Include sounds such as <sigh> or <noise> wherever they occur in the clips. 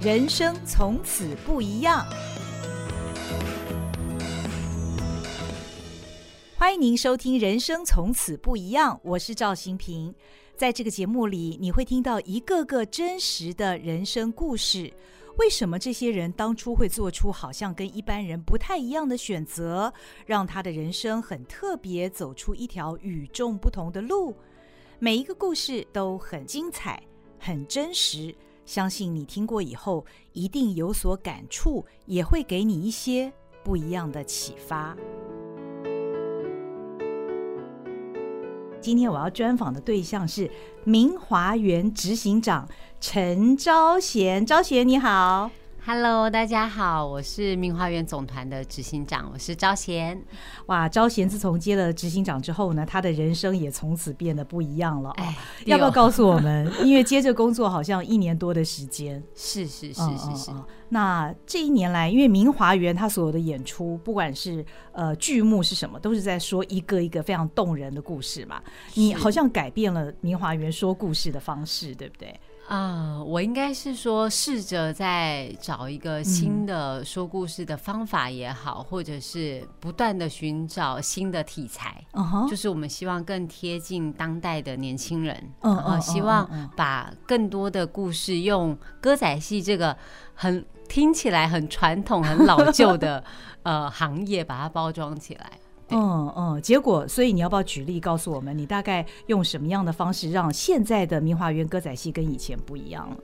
人生从此不一样。欢迎您收听《人生从此不一样》，我是赵新平。在这个节目里，你会听到一个个真实的人生故事。为什么这些人当初会做出好像跟一般人不太一样的选择，让他的人生很特别，走出一条与众不同的路？每一个故事都很精彩，很真实。相信你听过以后，一定有所感触，也会给你一些不一样的启发。今天我要专访的对象是明华园执行长陈昭贤，昭贤你好。Hello，大家好，我是明华园总团的执行长，我是招贤。哇，招贤自从接了执行长之后呢，他的人生也从此变得不一样了。哎，要不要告诉我们？<laughs> 因为接着工作好像一年多的时间。是是是是是。那这一年来，因为明华园他所有的演出，不管是呃剧目是什么，都是在说一个一个非常动人的故事嘛。你好像改变了明华园说故事的方式，对不对？啊、呃，我应该是说，试着在找一个新的说故事的方法也好，嗯、或者是不断的寻找新的题材，uh huh. 就是我们希望更贴近当代的年轻人，呃、uh，huh. uh huh. 希望把更多的故事用歌仔戏这个很听起来很传统、很老旧的 <laughs> 呃行业，把它包装起来。嗯嗯，结果，所以你要不要举例告诉我们，你大概用什么样的方式让现在的明华园歌仔戏跟以前不一样了？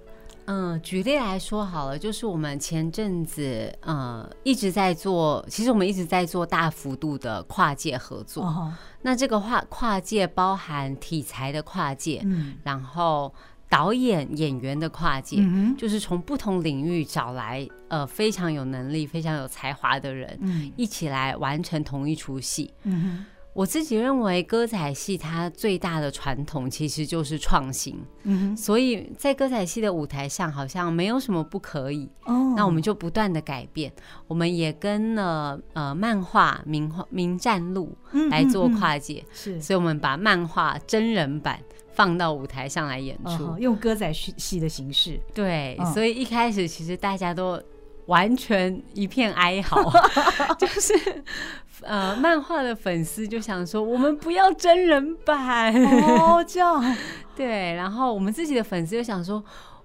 嗯，举例来说好了，就是我们前阵子呃一直在做，其实我们一直在做大幅度的跨界合作。哦、那这个跨跨界包含题材的跨界，嗯，然后。导演、演员的跨界，嗯、就是从不同领域找来呃非常有能力、非常有才华的人，嗯、一起来完成同一出戏。我自己认为，歌仔戏它最大的传统其实就是创新。所以在歌仔戏的舞台上，好像没有什么不可以。哦、那我们就不断的改变。我们也跟了呃漫画《名画名战录》来做跨界，所以我们把漫画真人版。放到舞台上来演出，哦、用歌仔戏的形式。对，哦、所以一开始其实大家都完全一片哀嚎，<laughs> 就是呃，漫画的粉丝就想说，我们不要真人版哦，这样。<laughs> 对，然后我们自己的粉丝就想说，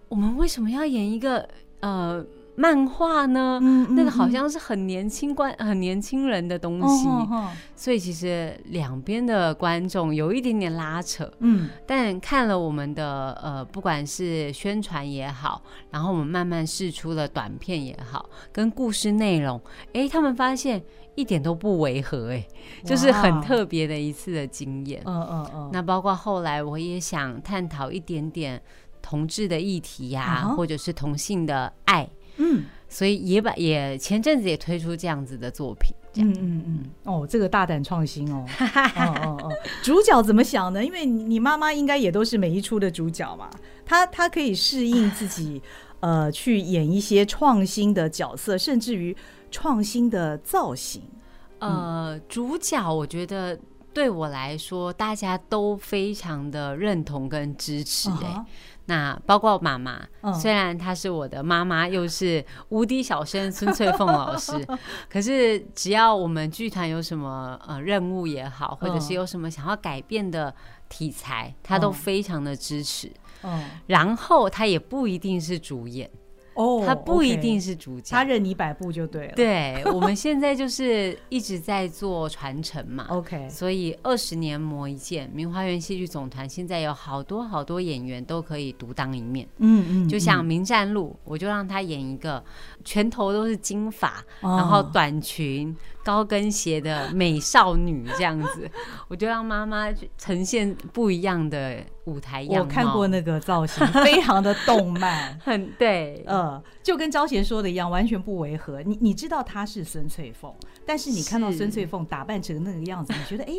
我们为什么要演一个呃？漫画呢，那个好像是很年轻观、很年轻人的东西，哦哦哦、所以其实两边的观众有一点点拉扯。嗯，但看了我们的呃，不管是宣传也好，然后我们慢慢试出了短片也好，跟故事内容，哎，他们发现一点都不违和，哎，就是很特别的一次的经验。嗯嗯嗯。那包括后来我也想探讨一点点同志的议题呀、或者是同性的爱。嗯，所以也把也前阵子也推出这样子的作品，这样。嗯嗯嗯，哦，这个大胆创新哦，<laughs> 哦哦哦，主角怎么想呢？因为你妈妈应该也都是每一出的主角嘛，她她可以适应自己，呃，去演一些创新的角色，甚至于创新的造型。呃，主角我觉得对我来说，大家都非常的认同跟支持，欸，哎。那包括妈妈，嗯、虽然她是我的妈妈，又是无敌小生孙翠凤老师，可是只要我们剧团有什么呃任务也好，或者是有什么想要改变的题材，她都非常的支持。嗯，然后她也不一定是主演。哦，他不一定是主角，他任你摆布就对了。对，我们现在就是一直在做传承嘛。<laughs> OK，所以二十年磨一剑，明花园戏剧总团现在有好多好多演员都可以独当一面。嗯嗯，嗯就像《明战路》，我就让他演一个全头都是金发，哦、然后短裙。高跟鞋的美少女这样子，<laughs> 我就让妈妈呈现不一样的舞台样貌。我看过那个造型，<laughs> 非常的动漫，<laughs> 很对，呃，就跟招贤说的一样，完全不违和。你你知道他是孙翠凤，但是你看到孙翠凤打扮成那个样子，你觉得哎，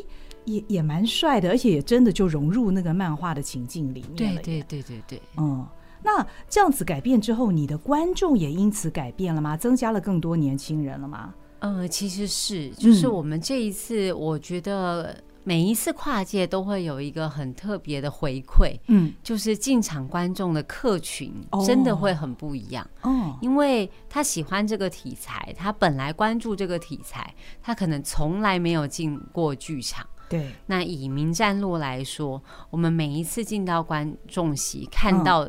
也也蛮帅的，而且也真的就融入那个漫画的情境里面了。对对对对对，嗯，那这样子改变之后，你的观众也因此改变了吗？增加了更多年轻人了吗？呃，其实是，就是我们这一次，我觉得，每一次跨界都会有一个很特别的回馈，嗯，就是进场观众的客群真的会很不一样。哦，因为他喜欢这个题材，他本来关注这个题材，他可能从来没有进过剧场。对，那以《民战路》来说，我们每一次进到观众席看到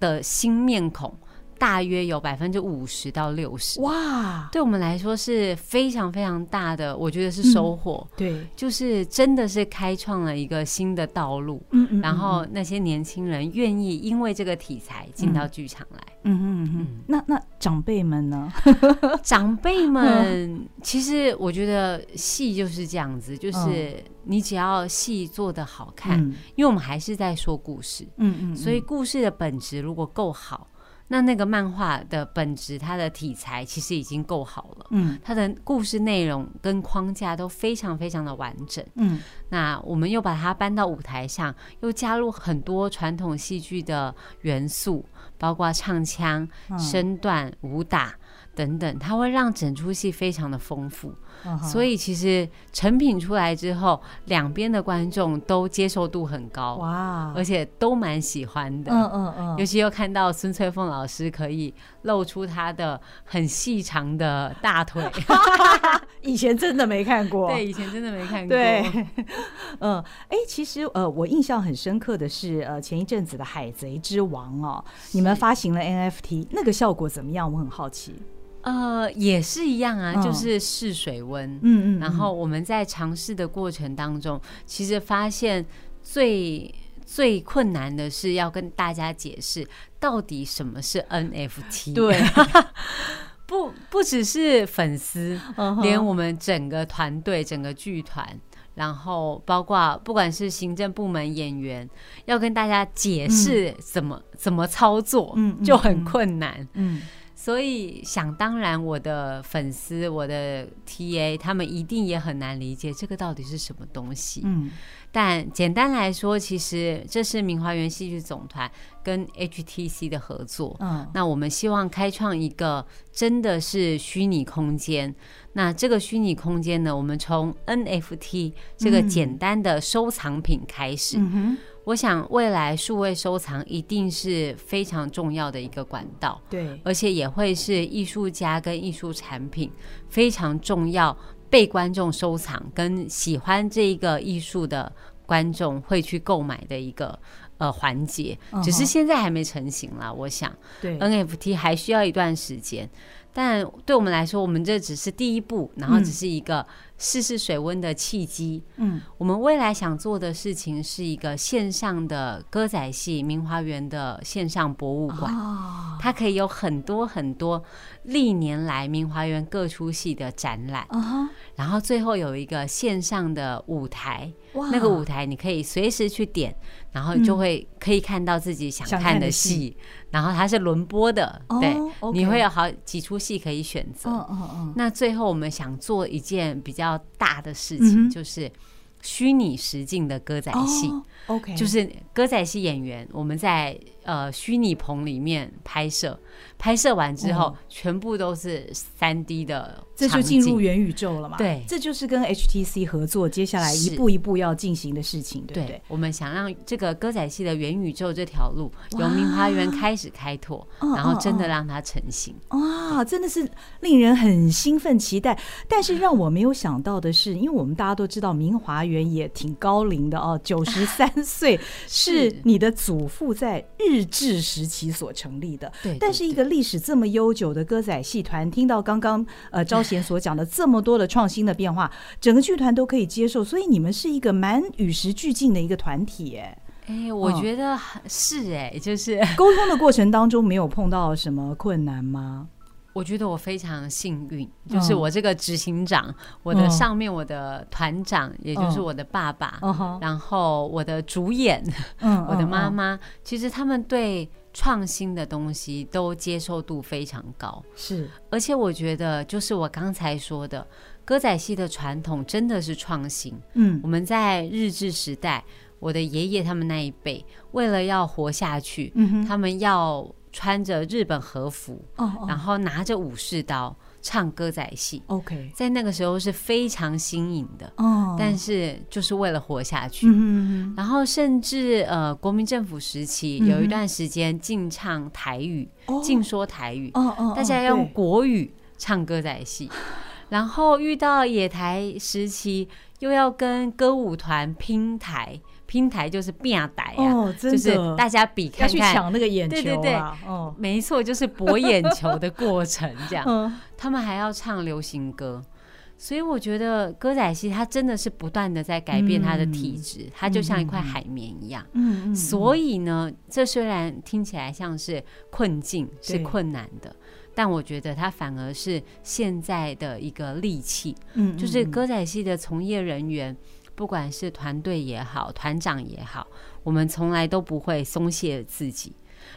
的新面孔。大约有百分之五十到六十，哇，对我们来说是非常非常大的，我觉得是收获。嗯、对，就是真的是开创了一个新的道路。嗯，嗯，嗯，然后那些年轻人愿意因为这个题材进到剧场来。嗯嗯嗯，嗯。那那长辈们呢？<laughs> <laughs> 长辈们，其实我觉得戏就是这样子，就是你只要戏做得好看，嗯，因为我们还是在说故事。嗯嗯，嗯。所以故事的本质如果够好。那那个漫画的本质，它的题材其实已经够好了，嗯，它的故事内容跟框架都非常非常的完整，嗯，那我们又把它搬到舞台上，又加入很多传统戏剧的元素，包括唱腔、身段、武打。等等，它会让整出戏非常的丰富，uh. 所以其实成品出来之后，两边的观众都接受度很高，哇、而且都蛮喜欢的，嗯嗯嗯，尤其又看到孙翠凤老师可以露出她的很细长的大腿，<laughs> <laughs> 以前真的没看过，对，以前真的没看过，对，<laughs> 嗯，哎，其实呃，我印象很深刻的是呃，前一阵子的《海贼之王》哦，你们发行了 NFT，那个效果怎么样？我很好奇。呃，也是一样啊，就是试水温。嗯嗯，然后我们在尝试的过程当中，其实发现最最困难的是要跟大家解释到底什么是 NFT。对，<laughs> 不不只是粉丝，连我们整个团队、整个剧团，然后包括不管是行政部门、演员，要跟大家解释怎么怎么操作，嗯就很困难。嗯。所以想当然，我的粉丝、我的 TA，他们一定也很难理解这个到底是什么东西。嗯，但简单来说，其实这是明华园戏剧总团跟 HTC 的合作。嗯，那我们希望开创一个真的是虚拟空间。那这个虚拟空间呢，我们从 NFT 这个简单的收藏品开始。我想未来数位收藏一定是非常重要的一个管道，对，而且也会是艺术家跟艺术产品非常重要被观众收藏跟喜欢这一个艺术的观众会去购买的一个呃环节，只是现在还没成型啦。我想，对，NFT 还需要一段时间，但对我们来说，我们这只是第一步，然后只是一个。试试水温的契机。嗯，我们未来想做的事情是一个线上的歌仔戏明华园的线上博物馆。哦，它可以有很多很多历年来明华园各出戏的展览。哦，然后最后有一个线上的舞台。哇，那个舞台你可以随时去点，然后就会可以看到自己想看的戏。然后它是轮播的，对，你会有好几出戏可以选择。哦哦，那最后我们想做一件比较。要大的事情就是虚拟实境的歌仔戏，OK，就是歌仔戏演员，我们在呃虚拟棚里面拍摄。拍摄完之后，全部都是三 D 的，这就进入元宇宙了嘛？对，这就是跟 HTC 合作，接下来一步一步要进行的事情，对不对？我们想让这个歌仔戏的元宇宙这条路由明华园开始开拓，然后真的让它成型。哇，真的是令人很兴奋期待。但是让我没有想到的是，因为我们大家都知道明华园也挺高龄的哦，九十三岁 <laughs> 是你的祖父在日治时期所成立的，对，但是一个。历史这么悠久的歌仔戏团，听到刚刚呃招贤所讲的这么多的创新的变化，整个剧团都可以接受，所以你们是一个蛮与时俱进的一个团体，哎，哎，我觉得是哎，就是沟通的过程当中没有碰到什么困难吗？我觉得我非常幸运，就是我这个执行长，嗯、我的上面我的团长、嗯，也就是我的爸爸，嗯、然后我的主演，嗯、<laughs> 我的妈妈、嗯，其实他们对。创新的东西都接受度非常高，是，而且我觉得就是我刚才说的，歌仔戏的传统真的是创新。嗯，我们在日治时代，我的爷爷他们那一辈，为了要活下去，嗯，他们要穿着日本和服，哦，然后拿着武士刀。唱歌仔戏。OK，在那个时候是非常新颖的。哦，但是就是为了活下去。嗯，然后甚至呃，国民政府时期有一段时间禁唱台语，禁说台语。哦哦，大家要用国语唱歌仔戏。然后遇到野台时期，又要跟歌舞团拼台。拼台就是变台啊，哦，就是大家比看看，去抢那个眼球，对对对，哦，没错，就是博眼球的过程这样。嗯、他们还要唱流行歌，所以我觉得歌仔戏它真的是不断的在改变它的体质，嗯、它就像一块海绵一样。嗯，所以呢，这虽然听起来像是困境，是困难的，但我觉得它反而是现在的一个利器。嗯，就是歌仔戏的从业人员。不管是团队也好，团长也好，我们从来都不会松懈自己。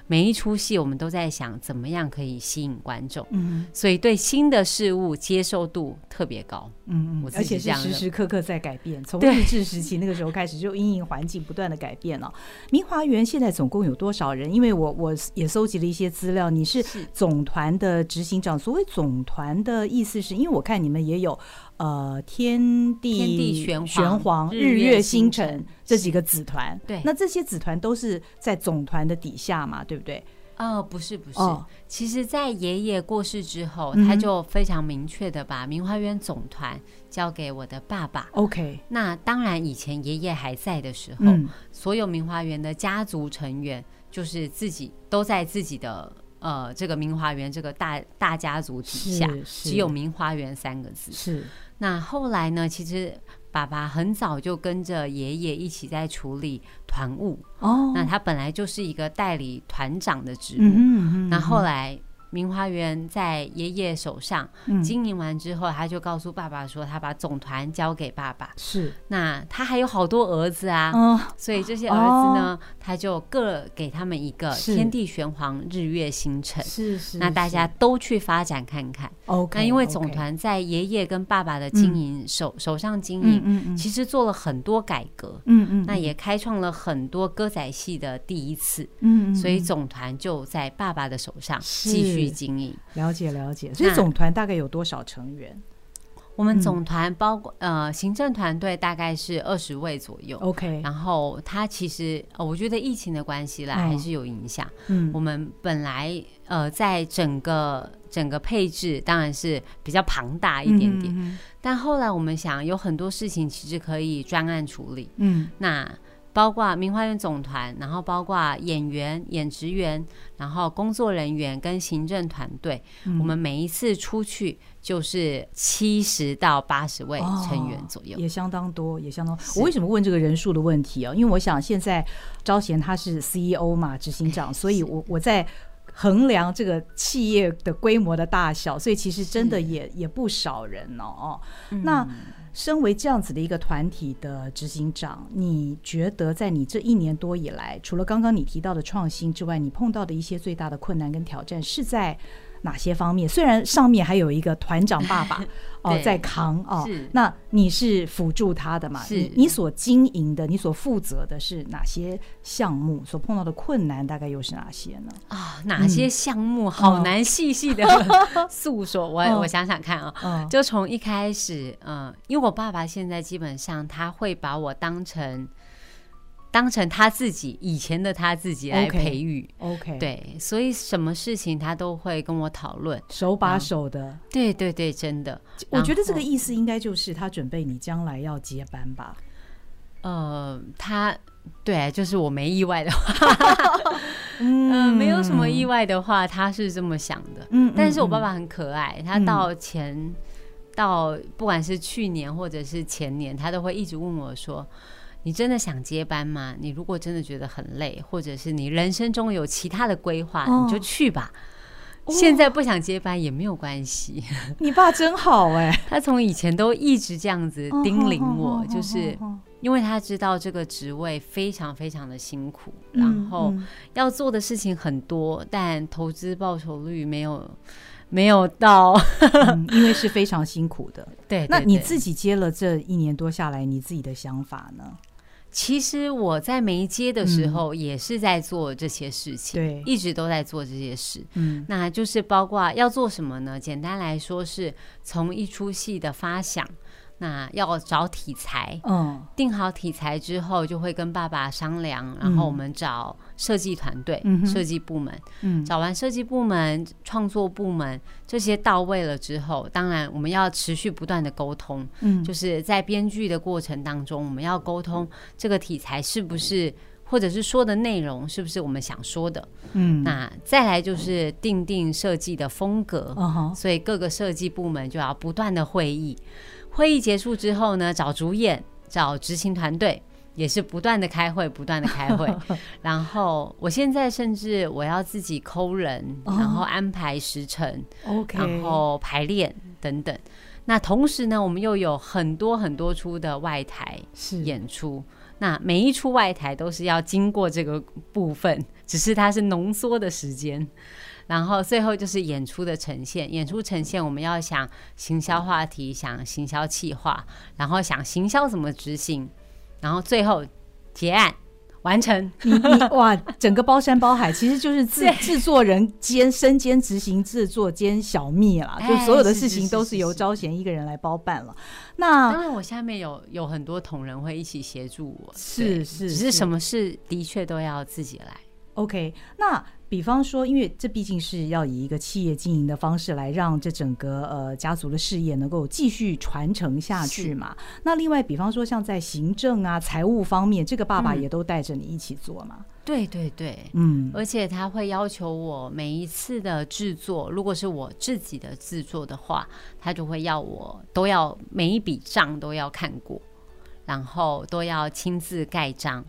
每一出戏，我们都在想怎么样可以吸引观众。嗯，所以对新的事物接受度特别高。嗯嗯，而且是时时刻刻在改变。从日治时期那个时候开始，就因应环境不断的改变了。明华园现在总共有多少人？因为我我也搜集了一些资料。你是总团的执行长。所谓总团的意思是，因为我看你们也有。呃，天地天地玄玄黄、日月星辰这几个子团，对，那这些子团都是在总团的底下嘛，对不对？哦，不是，不是。哦、其实，在爷爷过世之后，嗯、他就非常明确的把明花园总团交给我的爸爸。OK，那当然，以前爷爷还在的时候，嗯、所有明花园的家族成员就是自己都在自己的。呃，这个明华园这个大大家族底下，只有明华园三个字。是。那后来呢？其实爸爸很早就跟着爷爷一起在处理团务。哦。那他本来就是一个代理团长的职务。嗯哼嗯哼。那后来。明花园在爷爷手上经营完之后，他就告诉爸爸说，他把总团交给爸爸。是，那他还有好多儿子啊，所以这些儿子呢，他就各给他们一个天地玄黄、日月星辰。是是，那大家都去发展看看。OK，那因为总团在爷爷跟爸爸的经营手手上经营，其实做了很多改革。嗯嗯，那也开创了很多歌仔戏的第一次。嗯，所以总团就在爸爸的手上继续。经营了解了解，所以总团大概有多少成员？我们总团包括呃行政团队大概是二十位左右。OK，然后它其实呃我觉得疫情的关系啦，还是有影响。嗯，我们本来呃在整个整个配置当然是比较庞大一点点，但后来我们想有很多事情其实可以专案处理。嗯，那。包括明花园总团，然后包括演员、演职员，然后工作人员跟行政团队，嗯、我们每一次出去就是七十到八十位成员左右，哦，也相当多，也相当多。我为什么问这个人数的问题啊？因为我想现在招贤他是 CEO 嘛，执行长，所以我我在衡量这个企业的规模的大小，所以其实真的也也不少人哦。哦，嗯、那。身为这样子的一个团体的执行长，你觉得在你这一年多以来，除了刚刚你提到的创新之外，你碰到的一些最大的困难跟挑战是在哪些方面？虽然上面还有一个团长爸爸 <laughs> 哦在扛哦，那你是辅助他的嘛？是你所经营的、你所负责的是哪些项目？所碰到的困难大概又是哪些呢？啊，哪些项目好难细细的 <laughs> 诉说。我我想想看啊，就从一开始，嗯，因为我爸爸现在基本上他会把我当成。当成他自己以前的他自己来培育，OK，对，所以什么事情他都会跟我讨论，手把手的，对对对，真的，我觉得这个意思应该就是他准备你将来要接班吧。呃，他对，就是我没意外的话，<laughs> 嗯，没有什么意外的话，他是这么想的。嗯，但是我爸爸很可爱，他到前到不管是去年或者是前年，他都会一直问我说。你真的想接班吗？你如果真的觉得很累，或者是你人生中有其他的规划，哦、你就去吧。哦、现在不想接班也没有关系。<laughs> 你爸真好哎，他从以前都一直这样子叮咛我，就是因为他知道这个职位非常非常的辛苦，嗯、然后要做的事情很多，但投资报酬率没有没有到、嗯，因为是非常辛苦的。对，对，对，那你自己接了这一年多下来，你自己的想法呢？其实我在没接的时候也是在做这些事情，对，一直都在做这些事。嗯，那就是包括要做什么呢？简单来说，是从一出戏的发想。那要找题材，嗯，定好题材之后，就会跟爸爸商量，然后我们找设计团队、嗯、设计部门，嗯，找完设计部门、创作部门这些到位了之后，当然我们要持续不断的沟通，嗯，就是在编剧的过程当中，我们要沟通这个题材是不是，或者是说的内容是不是我们想说的，嗯，那再来就是定定设计的风格，嗯，所以各个设计部门就要不断的会议。会议结束之后呢，找主演、找执行团队，也是不断的开会，不断的开会。<laughs> 然后我现在甚至我要自己抠人，然后安排时程，OK，然后排练等等。那同时呢，我们又有很多很多出的外台演出。那每一出外台都是要经过这个部分，只是它是浓缩的时间。然后最后就是演出的呈现，演出呈现我们要想行销话题，想行销企划，然后想行销怎么执行，然后最后结案完成。你你哇，整个包山包海，其实就是制制作人兼身兼执行制作兼小秘啦，就所有的事情都是由招贤一个人来包办了。那当然，我下面有有很多同仁会一起协助我，是是，只是什么事的确都要自己来。OK，那。比方说，因为这毕竟是要以一个企业经营的方式来让这整个呃家族的事业能够继续传承下去嘛。那另外，比方说像在行政啊、财务方面，这个爸爸也都带着你一起做嘛？对对对，嗯，而且他会要求我每一次的制作，如果是我自己的制作的话，他就会要我都要每一笔账都要看过，然后都要亲自盖章。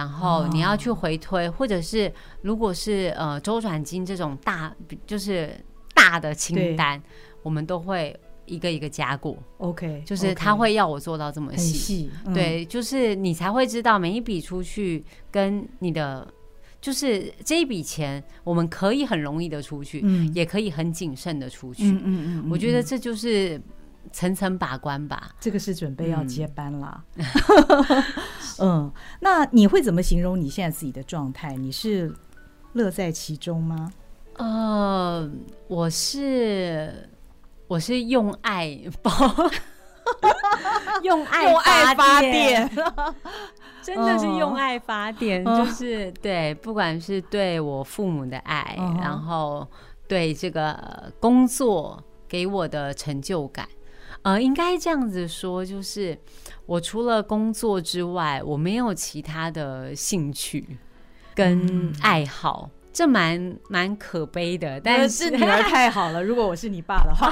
然后你要去回推，或者是如果是呃周转金这种大就是大的清单，我们都会一个一个加过。OK，就是他会要我做到这么细，对，就是你才会知道每一笔出去跟你的，就是这一笔钱我们可以很容易的出去，也可以很谨慎的出去。嗯嗯，我觉得这就是。层层把关吧，这个是准备要接班啦。<laughs> 嗯，嗯，那你会怎么形容你现在自己的状态？你是乐在其中吗？呃，我是我是用爱包，用爱用爱发电，<laughs> 真的是用爱发电，就是对，不管是对我父母的爱，然后对这个工作给我的成就感。呃，应该这样子说，就是我除了工作之外，我没有其他的兴趣跟爱好，嗯、这蛮蛮可悲的。但是，是女儿 <laughs> 太好了，如果我是你爸的话，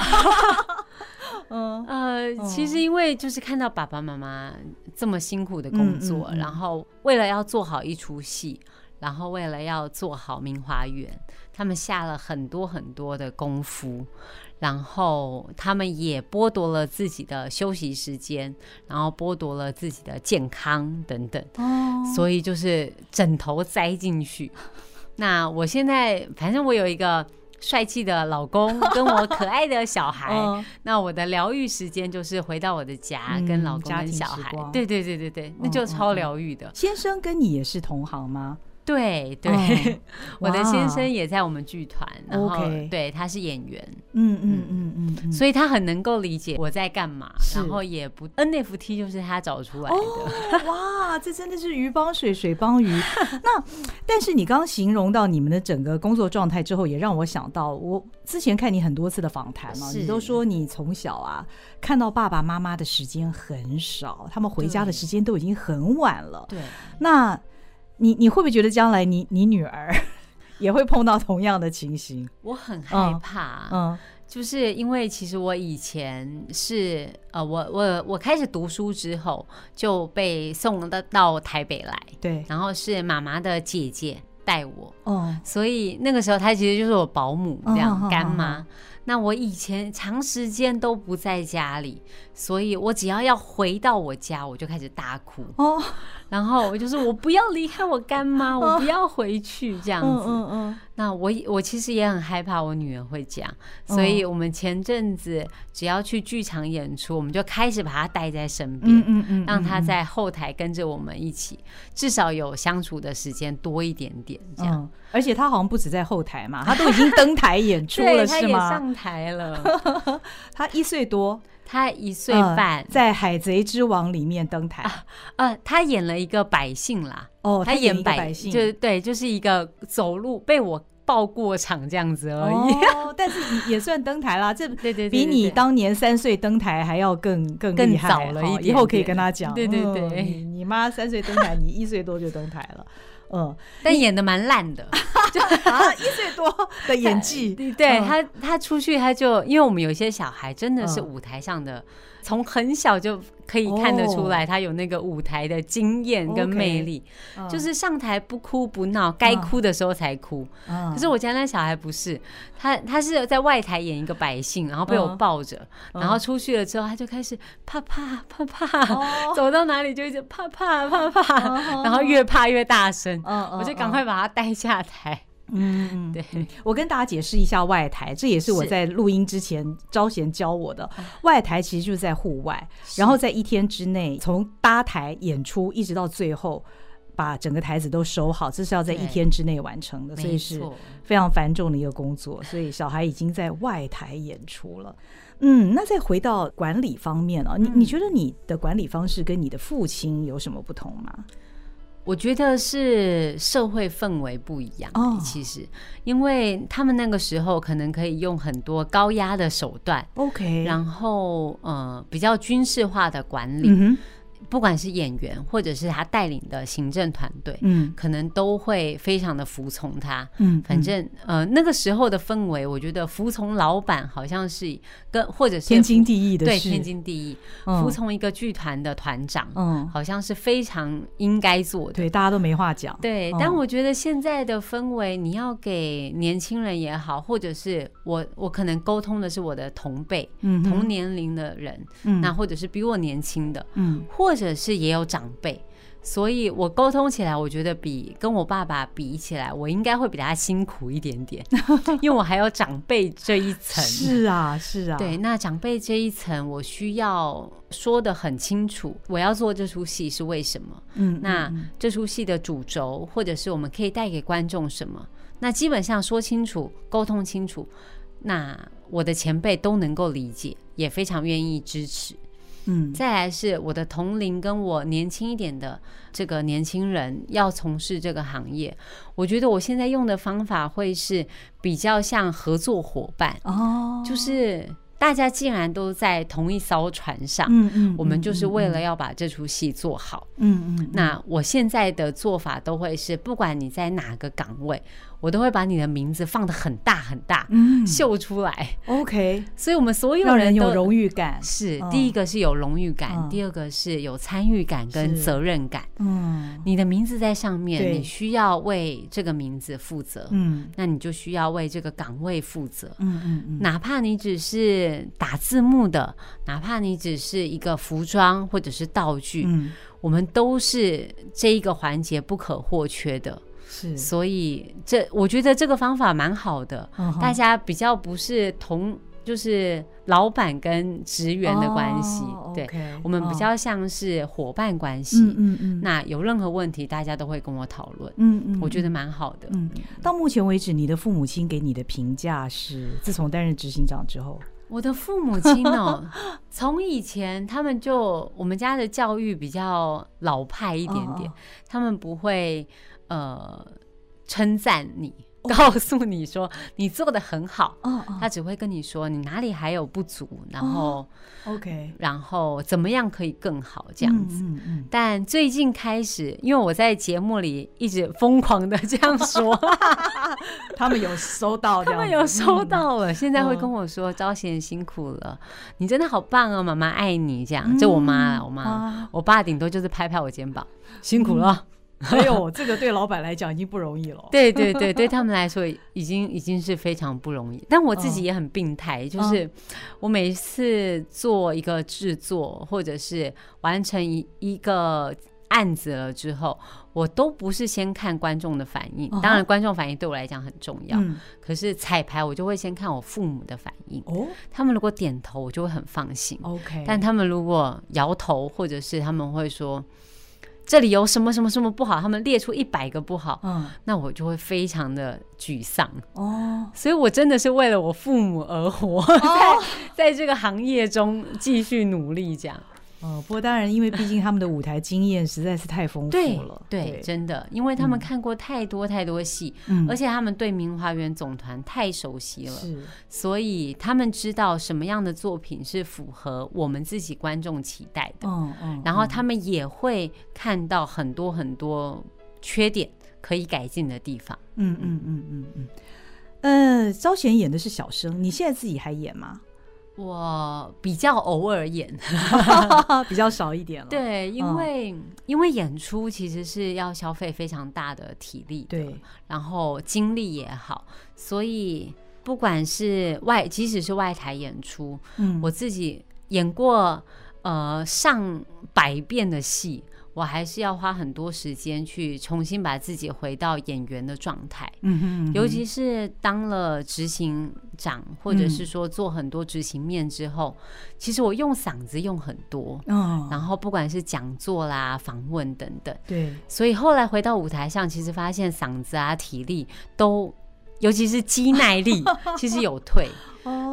<laughs> 嗯呃，其实因为就是看到爸爸妈妈这么辛苦的工作，嗯嗯嗯、然后为了要做好一出戏，然后为了要做好明华园，他们下了很多很多的功夫。然后他们也剥夺了自己的休息时间，然后剥夺了自己的健康等等，哦，所以就是枕头栽进去。那我现在反正我有一个帅气的老公，跟我可爱的小孩，哦，<laughs> 那我的疗愈时间就是回到我的家，嗯，跟老公跟小孩，对对对对对，那就超疗愈的。先生跟你也是同行吗？对对，哦、<laughs> 我的先生也在我们剧团，然后对，他是演员，嗯嗯嗯。嗯，所以他很能够理解我在干嘛，然后也不 NFT 就是他找出来的。哦、哇，这真的是鱼帮水，水帮鱼。<laughs> 那但是你刚刚形容到你们的整个工作状态之后，也让我想到，我之前看你很多次的访谈嘛，你都说你从小啊看到爸爸妈妈的时间很少，他们回家的时间都已经很晚了。对，那。你你会不会觉得将来你你女儿 <laughs> 也会碰到同样的情形？我很害怕，嗯，就是因为其实我以前是呃，我我我开始读书之后就被送到到台北来，对，然后是妈妈的姐姐带我，哦，所以那个时候她其实就是我保姆这样干妈。那我以前长时间都不在家里，所以我只要要回到我家，我就开始大哭。哦，然后我就是我不要离开我干妈，我不要回去这样子。嗯嗯嗯。那我我其实也很害怕我女儿会讲，所以我们前阵子只要去剧场演出，我们就开始把她带在身边，嗯嗯嗯，让她在后台跟着我们一起，至少有相处的时间多一点点这样。而且她好像不止在后台嘛，她都已经 <laughs> 登台演出了，是吗？她也上台了。<laughs> 她一岁多，她一岁半，在《海贼之王》里面登台。呃，他演了一个百姓啦。哦，他演百姓，就是对，就是一个走路被我。抱过场这样子而已，哦，<laughs> 但是也算登台啦。这对对比你当年三岁登台还要更更更早了一点。以后可以跟他讲，对对对，哦、你你妈三岁登台，你一岁多就登台了，嗯，但演的蛮烂的，就 <laughs> 啊一岁多 <laughs> 的演技，对他他出去他就，因为我们有些小孩真的是舞台上的。从很小就可以看得出来，他有那个舞台的经验跟魅力，就是上台不哭不闹，该哭的时候才哭。可是我家那小孩不是，他他是在外台演一个百姓，然后被我抱着，然后出去了之后，他就开始怕怕怕怕，走到哪里就一直怕怕怕怕，然后越怕越大声，我就赶快把他带下台。嗯，对，我跟大家解释一下外台，这也是我在录音之前招贤教我的。外台其实就是在户外，然后在一天之内，从搭台演出一直到最后把整个台子都收好，这是要在一天之内完成的，所以是非常繁重的一个工作。所以小孩已经在外台演出了。嗯，那再回到管理方面啊，你你觉得你的管理方式跟你的父亲有什么不同吗？我觉得是社会氛围不一样。哦，其实，因为他们那个时候可能可以用很多高压的手段，OK，然后呃比较军事化的管理。嗯不管是演员，或者是他带领的行政团队，嗯，可能都会非常的服从他，嗯，反正呃那个时候的氛围，我觉得服从老板好像是跟或者是天经地义的，对，天经地义，服从一个剧团的团长，嗯，好像是非常应该做的，对，大家都没话讲，对。但我觉得现在的氛围，你要给年轻人也好，或者是我我可能沟通的是我的同辈，嗯，同年龄的人，嗯，那或者是比我年轻的，嗯，或或者是也有长辈，所以我沟通起来，我觉得比跟我爸爸比起来，我应该会比他辛苦一点点，<laughs> 因为我还有长辈这一层。是啊，是啊。对，那长辈这一层，我需要说的很清楚，我要做这出戏是为什么？嗯，那这出戏的主轴，或者是我们可以带给观众什么？那基本上说清楚，沟通清楚，那我的前辈都能够理解，也非常愿意支持。嗯，再来是我的同龄跟我年轻一点的这个年轻人要从事这个行业，我觉得我现在用的方法会是比较像合作伙伴哦，就是大家既然都在同一艘船上，嗯嗯，我们就是为了要把这出戏做好，嗯嗯，那我现在的做法都会是，不管你在哪个岗位。我都会把你的名字放的很大很大，嗯，秀出来。OK，所以我们所有人都有荣誉感。是，第一个是有荣誉感，第二个是有参与感跟责任感。嗯，你的名字在上面，你需要为这个名字负责。嗯，那你就需要为这个岗位负责。嗯嗯嗯，哪怕你只是打字幕的，哪怕你只是一个服装或者是道具，嗯，我们都是这一个环节不可或缺的。是，所以这我觉得这个方法蛮好的，嗯、大家比较不是同，就是老板跟职员的关系，哦、对，okay, 我们比较像是伙伴关系。嗯嗯嗯。那有任何问题，大家都会跟我讨论。嗯嗯，我觉得蛮好的。嗯，到目前为止，你的父母亲给你的评价是，自从担任执行长之后，我的父母亲哦，<laughs> 从以前他们就我们家的教育比较老派一点点，哦、他们不会。呃，称赞你，告诉你说你做的很好。Oh, oh. 他只会跟你说你哪里还有不足，然后、oh,，OK，然后怎么样可以更好这样子。嗯嗯嗯、但最近开始，因为我在节目里一直疯狂的这样说，<laughs> 他们有收到，他们有收到了。嗯、现在会跟我说：“招贤辛苦了，你真的好棒哦，妈妈爱你。”这样，就我妈，我妈，嗯、我爸顶多就是拍拍我肩膀，辛苦了。<laughs> 哎呦，这个对老板来讲已经不容易了。对对对，对他们来说已经已经是非常不容易。但我自己也很病态，哦、就是我每次做一个制作，或者是完成一一个案子了之后，我都不是先看观众的反应。当然，观众反应对我来讲很重要。嗯、可是彩排，我就会先看我父母的反应。哦，他们如果点头，我就会很放心。OK，但他们如果摇头，或者是他们会说。这里有什么什么什么不好？他们列出一百个不好，嗯，那我就会非常的沮丧哦。所以我真的是为了我父母而活，哦、<laughs> 在在这个行业中继续努力，这样。哦，不过当然，因为毕竟他们的舞台经验实在是太丰富了，对，对，真的，因为他们看过太多太多戏，嗯，而且他们对明华园总团太熟悉了，是，所以他们知道什么样的作品是符合我们自己观众期待的，嗯嗯，然后他们也会看到很多很多缺点可以改进的地方，嗯嗯嗯嗯嗯，呃，昭贤演的是小生，你现在自己还演吗？我比较偶尔演，<laughs> 比较少一点了。<laughs> 对，因为、嗯、因为演出其实是要消费非常大的体力，对，然后精力也好，所以不管是外，即使是外台演出，嗯，我自己演过呃上百遍的戏。我还是要花很多时间去重新把自己回到演员的状态，嗯哼，尤其是当了执行长，或者是说做很多执行面之后，其实我用嗓子用很多，然后不管是讲座啦、访问等等，对，所以后来回到舞台上，其实发现嗓子啊、体力都，尤其是肌耐力，<laughs> 其实有退。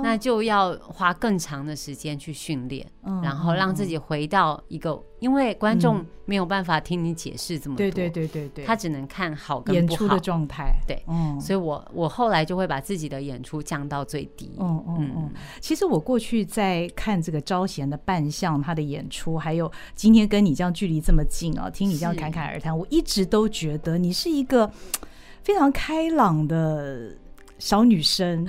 那就要花更长的时间去训练，嗯、然后让自己回到一个，嗯、因为观众没有办法听你解释这么多，对对对对对，他只能看好跟不好。演出的状态，对，嗯，所以我我后来就会把自己的演出降到最低，嗯嗯嗯。其实我过去在看这个招贤的扮相，他的演出，还有今天跟你这样距离这么近啊，听你这样侃侃而谈，我一直都觉得你是一个非常开朗的。小女生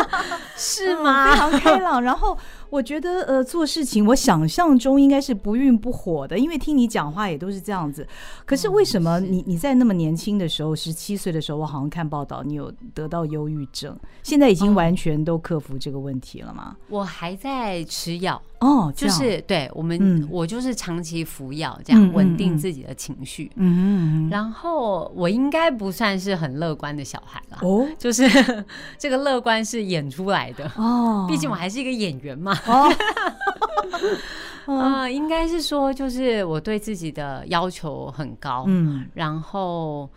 <laughs> 是吗？非常开朗，<laughs> 然后。我觉得呃，做事情我想象中应该是不愠不火的，因为听你讲话也都是这样子。可是为什么你你在那么年轻的时候，十七岁的时候，我好像看报道你有得到忧郁症，现在已经完全都克服这个问题了吗？我还在吃药哦，就是对我们，我就是长期服药，这样稳定自己的情绪。嗯嗯。然后我应该不算是很乐观的小孩了哦，就是 <laughs> 这个乐观是演出来的哦，毕竟我还是一个演员嘛。哦，<laughs> 呃，应该是说，就是我对自己的要求很高，嗯，然后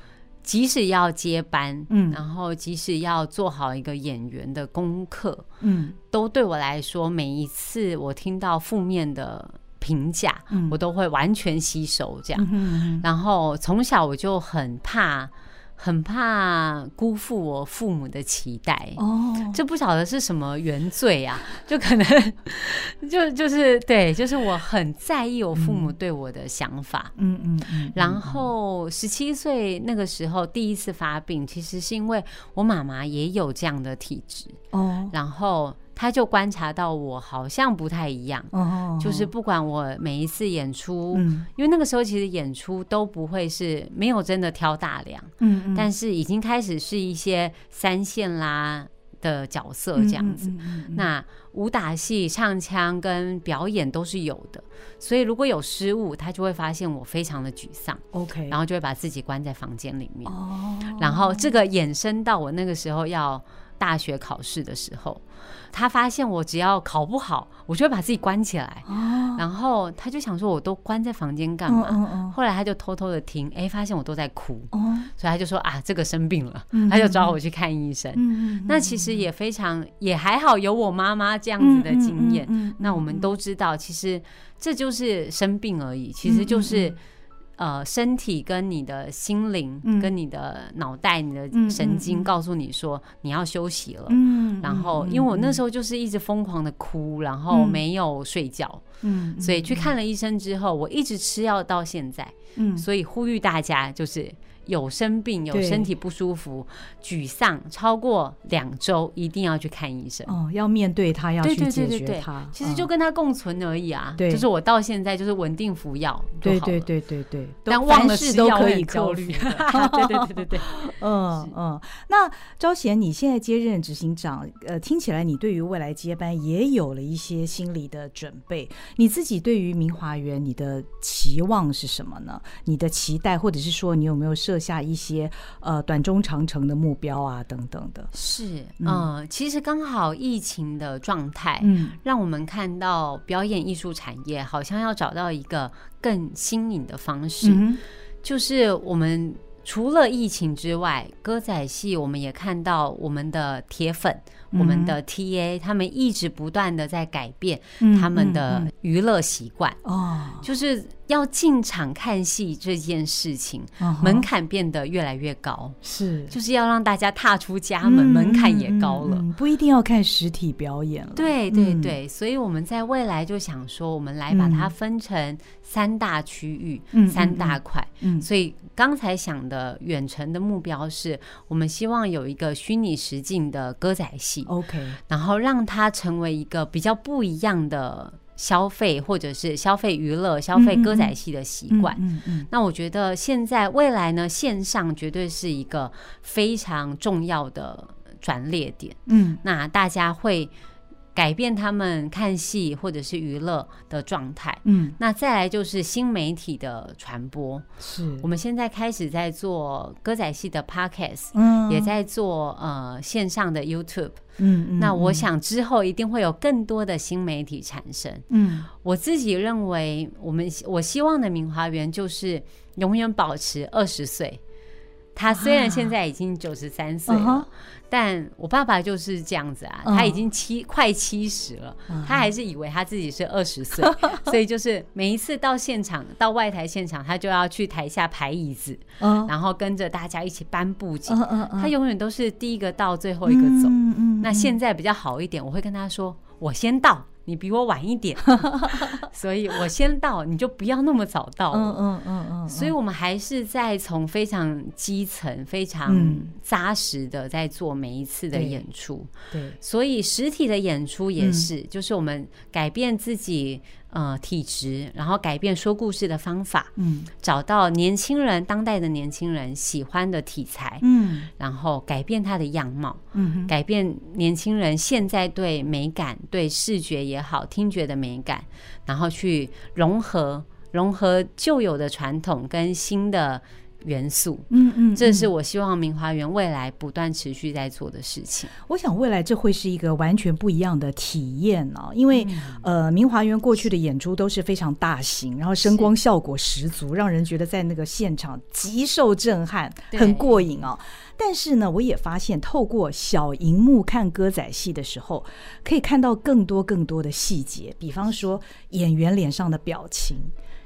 即使要接班，嗯，然后即使要做好一个演员的功课，嗯，都对我来说，每一次我听到负面的评价，嗯，我都会完全吸收，这样，嗯，然后从小我就很怕。很怕辜负我父母的期待。哦，这不晓得是什么原罪啊，<laughs> 就可能 <laughs> 就就是对，就是我很在意我父母对我的想法，嗯嗯嗯。然后十七岁那个时候第一次发病，其实是因为我妈妈也有这样的体质。哦，然后。他就观察到我好像不太一样，oh, 就是不管我每一次演出，嗯、因为那个时候其实演出都不会是没有真的挑大梁，嗯嗯，但是已经开始是一些三线啦的角色这样子。那武打戏、唱腔跟表演都是有的，所以如果有失误，他就会发现我非常的沮丧，OK，然后就会把自己关在房间里面。哦，oh, 然后这个衍生到我那个时候要大学考试的时候。他发现我只要考不好，我就会把自己关起来。哦、然后他就想说，我都关在房间干嘛？嗯嗯嗯、后来他就偷偷的听，哎，发现我都在哭。哦、所以他就说啊，这个生病了，嗯、他就找我去看医生。嗯嗯、那其实也非常也还好，有我妈妈这样子的经验。嗯嗯嗯、那我们都知道，其实这就是生病而已，其实就是。呃，身体跟你的心灵，跟你的脑袋、你的神经，告诉你说你要休息了。嗯，然后因为我那时候就是一直疯狂的哭，然后没有睡觉，嗯，所以去看了医生之后，我一直吃药到现在。嗯，所以呼吁大家就是有生病、有身体不舒服、沮丧超过两周，一定要去看医生。哦，要面对他，要去解决他。其实就跟他共存而已啊。对，就是我到现在就是稳定服药。对对对对对，但忘了事都可以焦虑。对对对对对，<laughs> 嗯嗯。那招贤，你现在接任执行长，呃，听起来你对于未来接班也有了一些心理的准备。你自己对于明华园，你的期望是什么呢？你的期待，或者是说你有没有设下一些呃短中长程的目标啊等等的？是，嗯、呃，其实刚好疫情的状态，嗯，让我们看到表演艺术产业好像要找到一个更新颖的方式，嗯、就是我们。除了疫情之外，歌仔戏我们也看到我们的铁粉，嗯、我们的 TA，他们一直不断的在改变他们的娱乐习惯。哦，就是。要进场看戏这件事情，uh. 门槛变得越来越高，是，就是要让大家踏出家门，嗯、门槛也高了、嗯，不一定要看实体表演了。对对对，嗯、所以我们在未来就想说，我们来把它分成三大区域，嗯、三大块。嗯，所以刚才想的远程的目标是，我们希望有一个虚拟实境的歌仔戏，OK，然后让它成为一个比较不一样的。消费或者是消费娱乐、消费歌仔戏的习惯，嗯嗯嗯、那我觉得现在未来呢，线上绝对是一个非常重要的转捩点。嗯，那大家会。改变他们看戏或者是娱乐的状态，嗯，那再来就是新媒体的传播，是。我们现在开始在做歌仔戏的 podcast，嗯，也在做呃线上的 YouTube，嗯，嗯，那我想之后一定会有更多的新媒体产生，嗯，我自己认为我们我希望的明华园就是永远保持二十岁，他虽然现在已经九十三岁了。但我爸爸就是这样子啊，他已经七快七十了，他还是以为他自己是二十岁，所以就是每一次到现场，到外台现场，他就要去台下排椅子，然后跟着大家一起搬布景，他永远都是第一个到，最后一个走。那现在比较好一点，我会跟他说，我先到。你比我晚一点，<laughs> 所以我先到，你就不要那么早到。嗯嗯嗯嗯。所以我们还是在从非常基层、非常扎实的在做每一次的演出。对。所以实体的演出也是，就是我们改变自己呃体质，然后改变说故事的方法。嗯。找到年轻人、当代的年轻人喜欢的题材。嗯。然后改变他的样貌。嗯。改变年轻人现在对美感、对视觉也好，听觉的美感，然后去融合融合旧有的传统跟新的元素，嗯嗯，这是我希望明华园未来不断持续在做的事情。我想未来这会是一个完全不一样的体验哦，因为、嗯、呃，明华园过去的演出都是非常大型，然后声光效果十足，让人觉得在那个现场极受震撼，很过瘾哦。但是呢，我也发现透过小荧幕看歌仔戏的时候，可以看到更多更多的细节，比方说演员脸上的表情，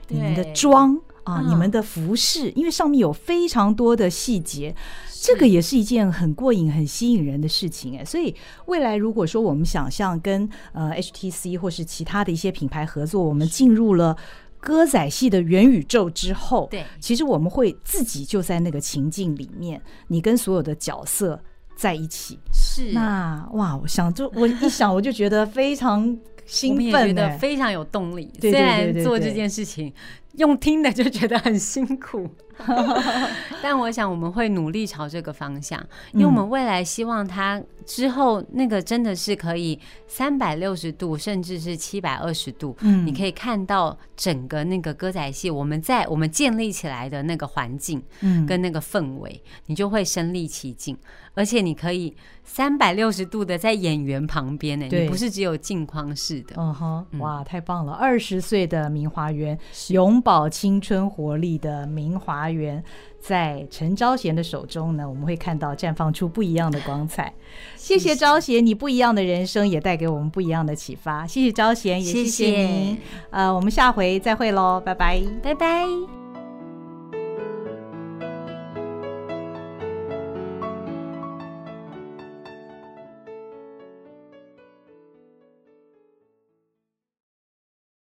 你们的妆啊，你们的服饰，因为上面有非常多的细节，这个也是一件很过瘾、很吸引人的事情哎。所以未来如果说我们想象跟呃 HTC 或是其他的一些品牌合作，我们进入了。歌仔戏的元宇宙之后，对，其实我们会自己就在那个情境里面，你跟所有的角色在一起，是。那哇，我想就我一想我就觉得非常兴奋，觉得非常有动力。虽然做这件事情用听的就觉得很辛苦。<laughs> 但我想我们会努力朝这个方向，因为我们未来希望它之后那个真的是可以三百六十度，甚至是七百二十度，嗯，你可以看到整个那个歌仔戏，我们在我们建立起来的那个环境，嗯，跟那个氛围，你就会身临其境，而且你可以三百六十度的在演员旁边呢，你不是只有镜框式的，嗯哼，哇，太棒了！二十岁的明华园，永葆青春活力的明华园在陈昭贤的手中呢，我们会看到绽放出不一样的光彩。<laughs> 谢谢昭贤，你不一样的人生也带给我们不一样的启发。谢谢昭贤，也谢谢您。呃，我们下回再会喽，拜拜，拜拜。